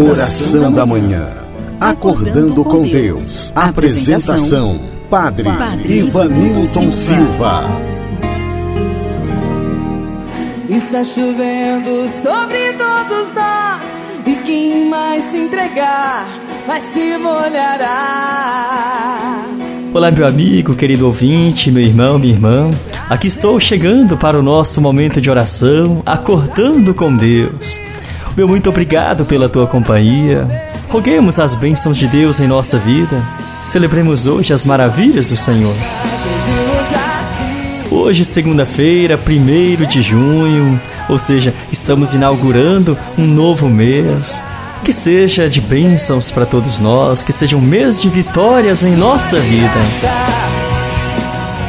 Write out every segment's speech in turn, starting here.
Oração da Manhã. Acordando com Deus. Apresentação: Padre, Ivanilton Silva. Está chovendo sobre todos nós. E quem mais se entregar, vai se molhará. Olá, meu amigo, querido ouvinte, meu irmão, minha irmã. Aqui estou chegando para o nosso momento de oração, acordando com Deus. Meu muito obrigado pela tua companhia. Roguemos as bênçãos de Deus em nossa vida. Celebremos hoje as maravilhas do Senhor. Hoje, segunda-feira, 1 de junho, ou seja, estamos inaugurando um novo mês. Que seja de bênçãos para todos nós, que seja um mês de vitórias em nossa vida.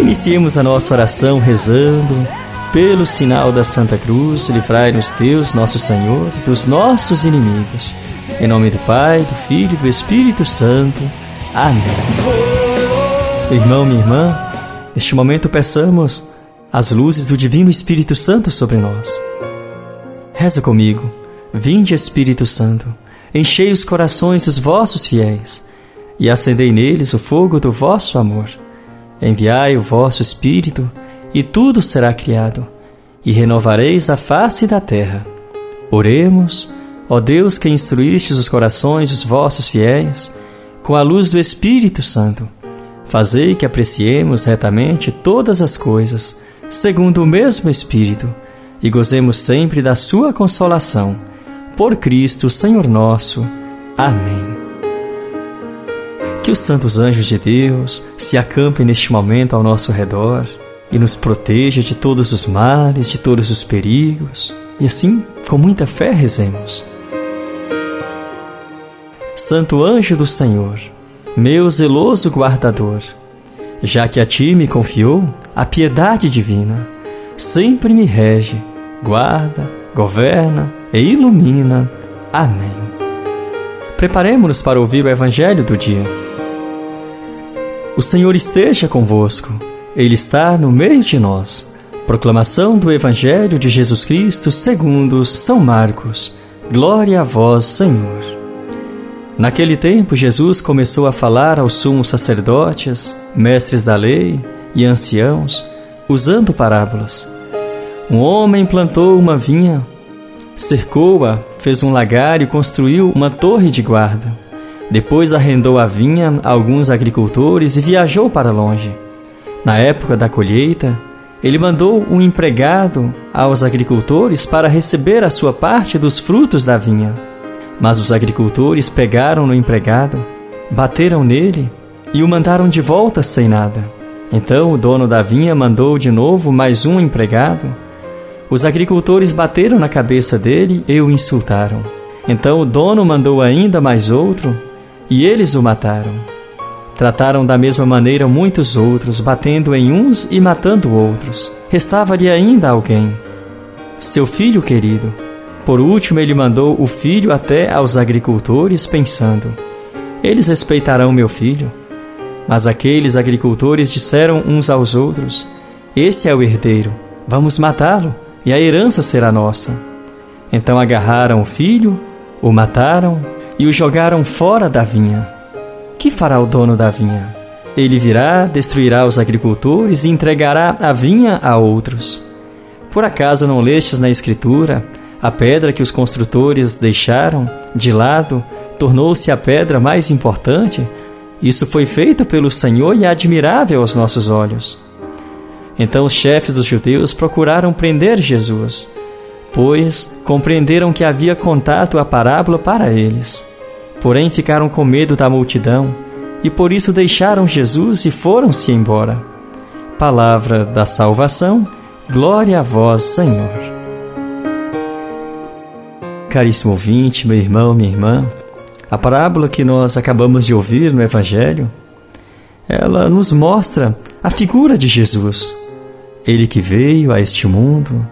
Iniciemos a nossa oração rezando. Pelo sinal da Santa Cruz, livrai-nos Deus, nosso Senhor, dos nossos inimigos. Em nome do Pai, do Filho e do Espírito Santo. Amém. Irmão, minha irmã, neste momento peçamos as luzes do Divino Espírito Santo sobre nós. Reza comigo. Vinde, Espírito Santo, enchei os corações dos vossos fiéis e acendei neles o fogo do vosso amor. Enviai o vosso Espírito, e tudo será criado, e renovareis a face da terra. Oremos, ó Deus que instruístes os corações dos vossos fiéis, com a luz do Espírito Santo. Fazei que apreciemos retamente todas as coisas, segundo o mesmo Espírito, e gozemos sempre da Sua consolação. Por Cristo, Senhor nosso. Amém. Que os santos anjos de Deus se acampem neste momento ao nosso redor e nos proteja de todos os males, de todos os perigos. E assim, com muita fé, rezemos. Santo anjo do Senhor, meu zeloso guardador, já que a ti me confiou a piedade divina, sempre me rege, guarda, governa e ilumina. Amém. Preparemos-nos para ouvir o Evangelho do dia. O Senhor esteja convosco, Ele está no meio de nós. Proclamação do Evangelho de Jesus Cristo segundo São Marcos. Glória a vós, Senhor. Naquele tempo, Jesus começou a falar aos sumos sacerdotes, mestres da lei e anciãos, usando parábolas. Um homem plantou uma vinha, cercou-a, fez um lagar e construiu uma torre de guarda. Depois arrendou a vinha a alguns agricultores e viajou para longe. Na época da colheita, ele mandou um empregado aos agricultores para receber a sua parte dos frutos da vinha. Mas os agricultores pegaram no empregado, bateram nele e o mandaram de volta sem nada. Então o dono da vinha mandou de novo mais um empregado. Os agricultores bateram na cabeça dele e o insultaram. Então o dono mandou ainda mais outro e eles o mataram. Trataram da mesma maneira muitos outros, batendo em uns e matando outros. Restava-lhe ainda alguém, seu filho querido. Por último, ele mandou o filho até aos agricultores, pensando: Eles respeitarão meu filho. Mas aqueles agricultores disseram uns aos outros: Esse é o herdeiro, vamos matá-lo, e a herança será nossa. Então agarraram o filho, o mataram e o jogaram fora da vinha. Que fará o dono da vinha? Ele virá, destruirá os agricultores e entregará a vinha a outros. Por acaso não lestes na Escritura a pedra que os construtores deixaram de lado tornou-se a pedra mais importante. Isso foi feito pelo Senhor e é admirável aos nossos olhos. Então os chefes dos judeus procuraram prender Jesus, pois compreenderam que havia contato a parábola para eles. Porém ficaram com medo da multidão e por isso deixaram Jesus e foram-se embora. Palavra da salvação, glória a vós, Senhor caríssimo ouvinte, meu irmão, minha irmã, a parábola que nós acabamos de ouvir no Evangelho, ela nos mostra a figura de Jesus. Ele que veio a este mundo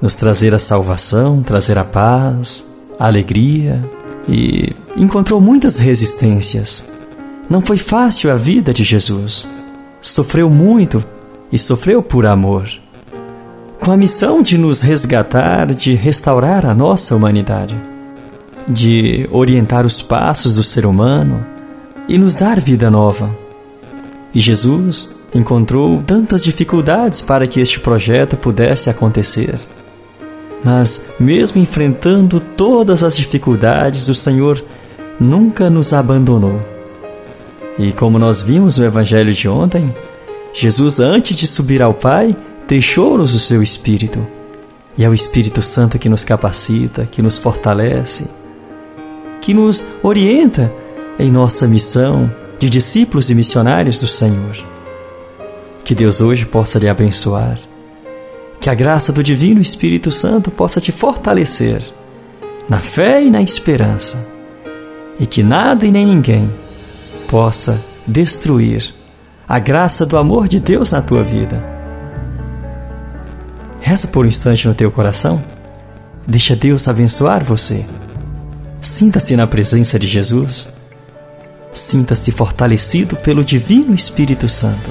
nos trazer a salvação, trazer a paz, a alegria e encontrou muitas resistências. Não foi fácil a vida de Jesus. Sofreu muito e sofreu por amor com a missão de nos resgatar, de restaurar a nossa humanidade. de orientar os passos do ser humano e nos dar vida nova. E Jesus encontrou tantas dificuldades para que este projeto pudesse acontecer. Mas, mesmo enfrentando todas as dificuldades, o Senhor nunca nos abandonou. E como nós vimos no Evangelho de ontem, Jesus, antes de subir ao Pai, deixou-nos o seu Espírito. E é o Espírito Santo que nos capacita, que nos fortalece, que nos orienta em nossa missão de discípulos e missionários do Senhor. Que Deus hoje possa lhe abençoar. Que a graça do Divino Espírito Santo possa te fortalecer na fé e na esperança. E que nada e nem ninguém possa destruir a graça do amor de Deus na tua vida. Reza por um instante no teu coração. Deixa Deus abençoar você. Sinta-se na presença de Jesus. Sinta-se fortalecido pelo Divino Espírito Santo.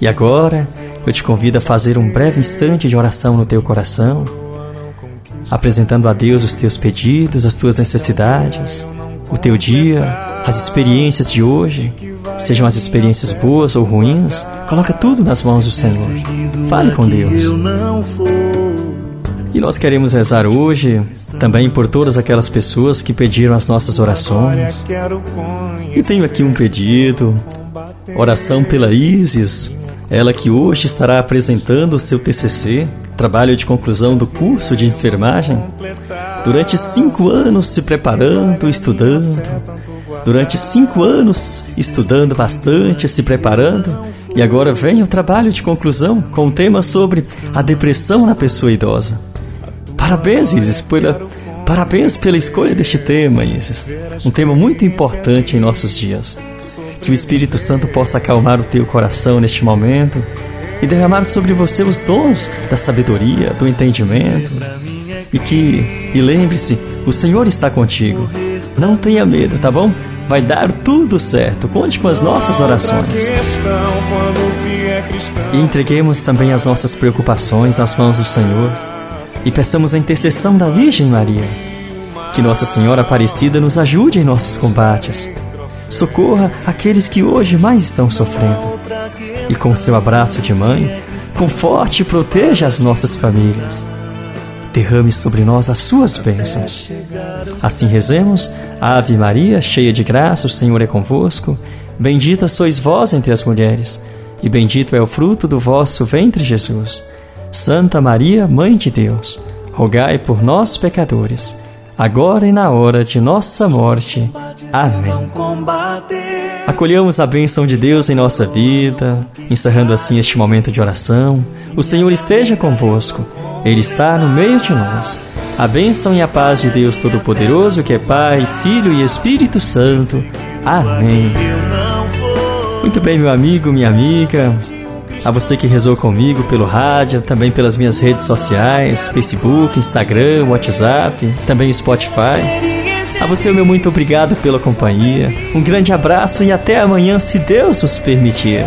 E agora, eu te convido a fazer um breve instante de oração no teu coração, apresentando a Deus os teus pedidos, as tuas necessidades, o teu dia, as experiências de hoje, sejam as experiências boas ou ruins, coloca tudo nas mãos do Senhor. Fale com Deus. E nós queremos rezar hoje também por todas aquelas pessoas que pediram as nossas orações. E tenho aqui um pedido: oração pela Isis, ela que hoje estará apresentando o seu TCC, trabalho de conclusão do curso de enfermagem, durante cinco anos se preparando, estudando durante cinco anos estudando bastante, se preparando, e agora vem o trabalho de conclusão com o tema sobre a depressão na pessoa idosa. Parabéns, Isis, pela, parabéns pela escolha deste tema, Isis. Um tema muito importante em nossos dias. Que o Espírito Santo possa acalmar o teu coração neste momento e derramar sobre você os dons da sabedoria, do entendimento. E que, e lembre-se, o Senhor está contigo. Não tenha medo, tá bom? vai dar tudo certo. Conte com as nossas orações. E entreguemos também as nossas preocupações nas mãos do Senhor e peçamos a intercessão da Virgem Maria. Que Nossa Senhora Aparecida nos ajude em nossos combates. Socorra aqueles que hoje mais estão sofrendo. E com seu abraço de mãe, conforte e proteja as nossas famílias derrame sobre nós as suas bênçãos. Assim rezemos, Ave Maria, cheia de graça, o Senhor é convosco. Bendita sois vós entre as mulheres, e bendito é o fruto do vosso ventre, Jesus. Santa Maria, Mãe de Deus, rogai por nós, pecadores, agora e na hora de nossa morte. Amém. Acolhamos a bênção de Deus em nossa vida, encerrando assim este momento de oração. O Senhor esteja convosco. Ele está no meio de nós. A bênção e a paz de Deus Todo-Poderoso, que é Pai, Filho e Espírito Santo. Amém. Muito bem, meu amigo, minha amiga. A você que rezou comigo pelo rádio, também pelas minhas redes sociais, Facebook, Instagram, WhatsApp, também Spotify. A você, meu muito obrigado pela companhia. Um grande abraço e até amanhã, se Deus nos permitir.